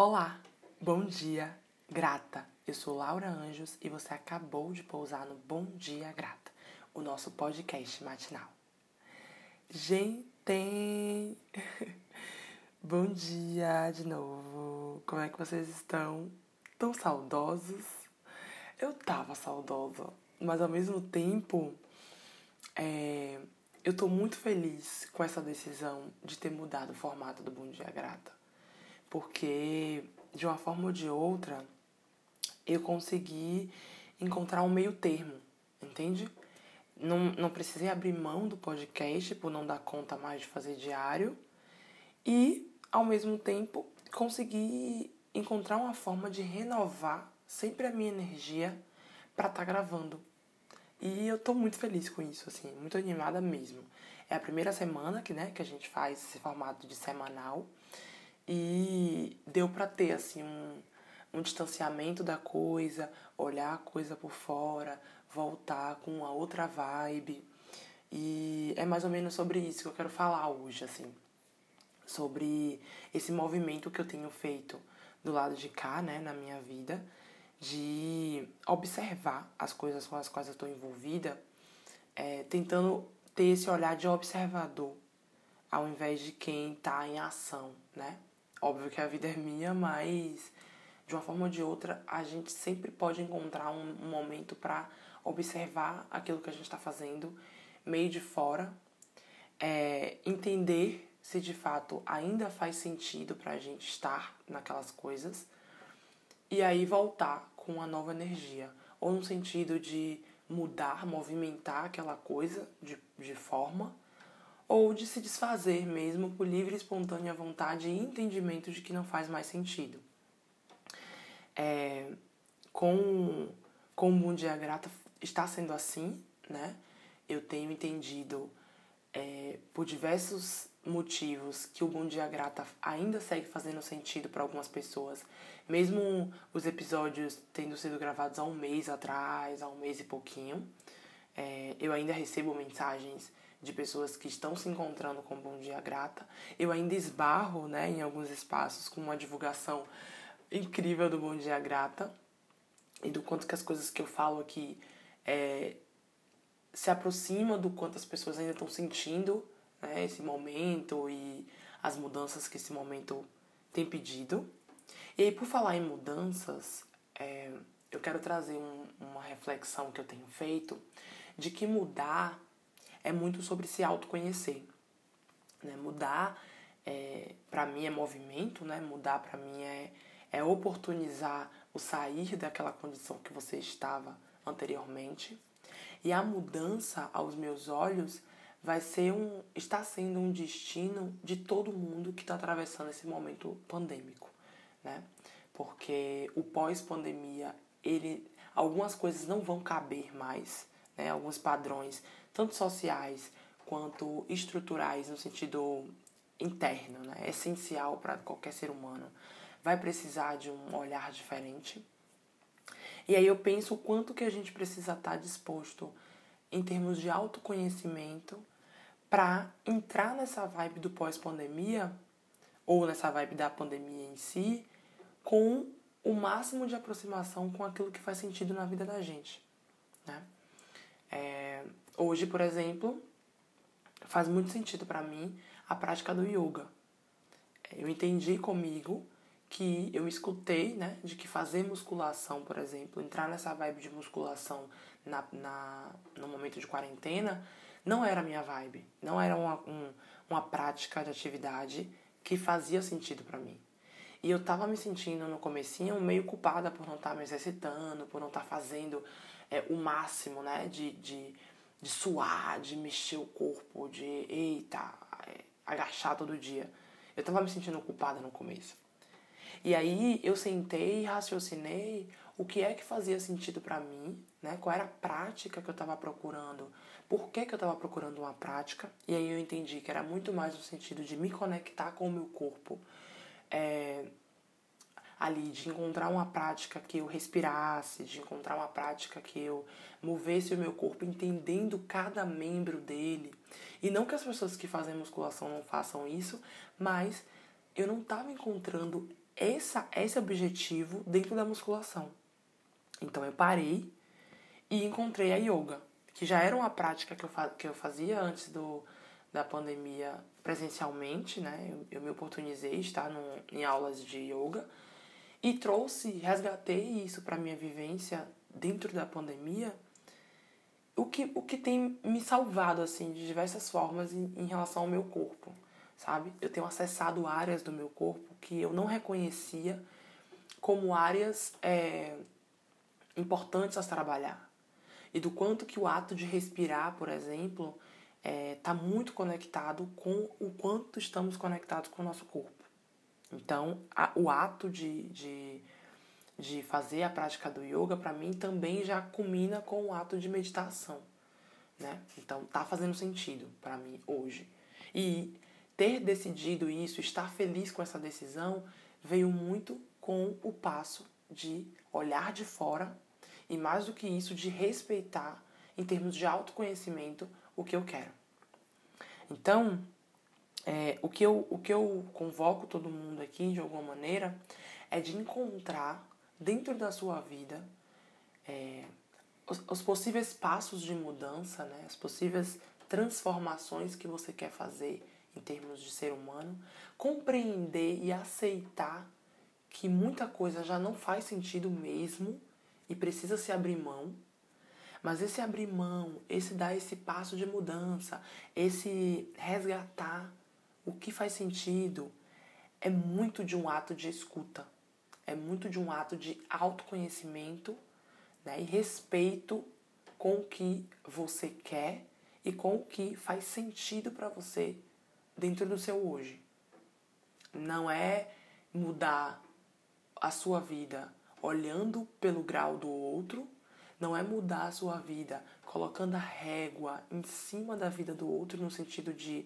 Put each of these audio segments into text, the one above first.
Olá, bom dia, grata. Eu sou Laura Anjos e você acabou de pousar no Bom Dia Grata, o nosso podcast matinal. Gente, bom dia de novo. Como é que vocês estão? Tão saudosos? Eu tava saudosa, mas ao mesmo tempo, é, eu tô muito feliz com essa decisão de ter mudado o formato do Bom Dia Grata porque de uma forma ou de outra eu consegui encontrar um meio termo, entende? Não, não precisei abrir mão do podcast por não dar conta mais de fazer diário e, ao mesmo tempo, consegui encontrar uma forma de renovar sempre a minha energia para estar tá gravando. E eu tô muito feliz com isso, assim, muito animada mesmo. É a primeira semana que, né, que a gente faz esse formato de semanal. E deu para ter assim um, um distanciamento da coisa, olhar a coisa por fora, voltar com uma outra vibe. E é mais ou menos sobre isso que eu quero falar hoje, assim. Sobre esse movimento que eu tenho feito do lado de cá, né, na minha vida, de observar as coisas com as quais eu estou envolvida, é, tentando ter esse olhar de observador, ao invés de quem está em ação, né? Óbvio que a vida é minha, mas de uma forma ou de outra a gente sempre pode encontrar um, um momento para observar aquilo que a gente está fazendo meio de fora, é, entender se de fato ainda faz sentido para a gente estar naquelas coisas. E aí voltar com uma nova energia, ou no sentido de mudar, movimentar aquela coisa de, de forma ou de se desfazer mesmo por livre e espontânea vontade e entendimento de que não faz mais sentido. É, com, com o Dia Grata está sendo assim, né? Eu tenho entendido é, por diversos motivos que o Bom Dia Grata ainda segue fazendo sentido para algumas pessoas, mesmo os episódios tendo sido gravados há um mês atrás, há um mês e pouquinho. É, eu ainda recebo mensagens de pessoas que estão se encontrando com Bom Dia Grata. Eu ainda esbarro né, em alguns espaços com uma divulgação incrível do Bom Dia Grata e do quanto que as coisas que eu falo aqui é, se aproxima do quanto as pessoas ainda estão sentindo né, esse momento e as mudanças que esse momento tem pedido. E aí, por falar em mudanças, é, eu quero trazer um, uma reflexão que eu tenho feito de que mudar é muito sobre se autoconhecer. Né? Mudar, é, para mim, é movimento, né? mudar para mim é, é oportunizar o sair daquela condição que você estava anteriormente. E a mudança, aos meus olhos, vai ser um, está sendo um destino de todo mundo que está atravessando esse momento pandêmico, né? Porque o pós-pandemia, ele, algumas coisas não vão caber mais, né? Alguns padrões tanto sociais quanto estruturais no sentido interno, né? Essencial para qualquer ser humano. Vai precisar de um olhar diferente. E aí eu penso o quanto que a gente precisa estar tá disposto em termos de autoconhecimento para entrar nessa vibe do pós-pandemia ou nessa vibe da pandemia em si com o máximo de aproximação com aquilo que faz sentido na vida da gente, né? É, hoje, por exemplo, faz muito sentido para mim a prática do yoga. Eu entendi comigo que eu escutei, né, de que fazer musculação, por exemplo, entrar nessa vibe de musculação na, na, no momento de quarentena, não era a minha vibe. Não era uma, um, uma prática de atividade que fazia sentido para mim. E eu tava me sentindo no comecinho meio culpada por não estar tá me exercitando, por não estar tá fazendo é, o máximo, né? De, de, de suar, de mexer o corpo, de eita, é, agachar todo dia. Eu tava me sentindo culpada no começo. E aí eu sentei e raciocinei o que é que fazia sentido para mim, né? Qual era a prática que eu estava procurando, por que, que eu estava procurando uma prática. E aí eu entendi que era muito mais no sentido de me conectar com o meu corpo, é, ali, de encontrar uma prática que eu respirasse, de encontrar uma prática que eu movesse o meu corpo entendendo cada membro dele. E não que as pessoas que fazem musculação não façam isso, mas eu não estava encontrando essa, esse objetivo dentro da musculação. Então eu parei e encontrei a yoga, que já era uma prática que eu, que eu fazia antes do, da pandemia presencialmente, né? Eu, eu me oportunizei estar em aulas de yoga e trouxe, resgatei isso para minha vivência dentro da pandemia, o que, o que tem me salvado assim de diversas formas em, em relação ao meu corpo, sabe? Eu tenho acessado áreas do meu corpo que eu não reconhecia como áreas é, importantes a trabalhar e do quanto que o ato de respirar, por exemplo, está é, tá muito conectado com o quanto estamos conectados com o nosso corpo. Então, a, o ato de, de, de fazer a prática do yoga, para mim, também já culmina com o ato de meditação. Né? Então, tá fazendo sentido para mim hoje. E ter decidido isso, estar feliz com essa decisão, veio muito com o passo de olhar de fora e, mais do que isso, de respeitar, em termos de autoconhecimento, o que eu quero. Então, é, o, que eu, o que eu convoco todo mundo aqui, de alguma maneira, é de encontrar dentro da sua vida é, os, os, possíveis passos de mudança, né, as possíveis transformações que você quer fazer em termos de ser humano, compreender e aceitar que muita coisa já não faz sentido mesmo e precisa se abrir mão. Mas esse abrir mão, esse dar esse passo de mudança, esse resgatar o que faz sentido, é muito de um ato de escuta, é muito de um ato de autoconhecimento né, e respeito com o que você quer e com o que faz sentido para você dentro do seu hoje. Não é mudar a sua vida olhando pelo grau do outro não é mudar a sua vida colocando a régua em cima da vida do outro no sentido de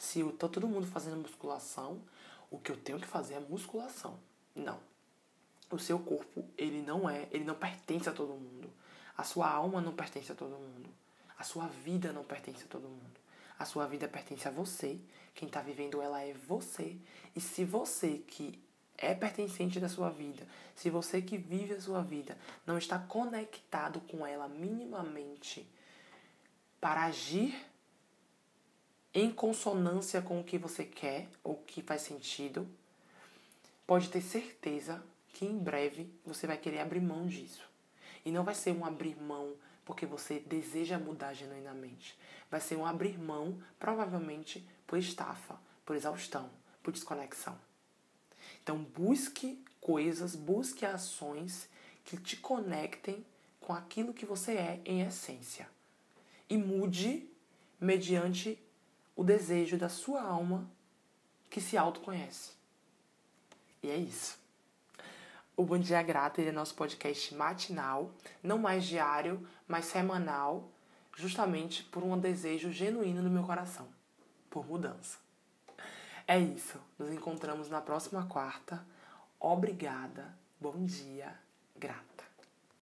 se tá todo mundo fazendo musculação, o que eu tenho que fazer é musculação. Não. O seu corpo, ele não é, ele não pertence a todo mundo. A sua alma não pertence a todo mundo. A sua vida não pertence a todo mundo. A sua vida pertence a você. Quem está vivendo ela é você. E se você que é pertencente da sua vida, se você que vive a sua vida não está conectado com ela minimamente para agir em consonância com o que você quer ou que faz sentido, pode ter certeza que em breve você vai querer abrir mão disso. E não vai ser um abrir mão porque você deseja mudar genuinamente. Vai ser um abrir mão, provavelmente, por estafa, por exaustão, por desconexão. Então, busque coisas, busque ações que te conectem com aquilo que você é em essência. E mude mediante o desejo da sua alma que se autoconhece. E é isso. O Bom Dia Grata é nosso podcast matinal, não mais diário, mas semanal, justamente por um desejo genuíno no meu coração, por mudança. É isso. Nos encontramos na próxima quarta. Obrigada. Bom dia. Grata.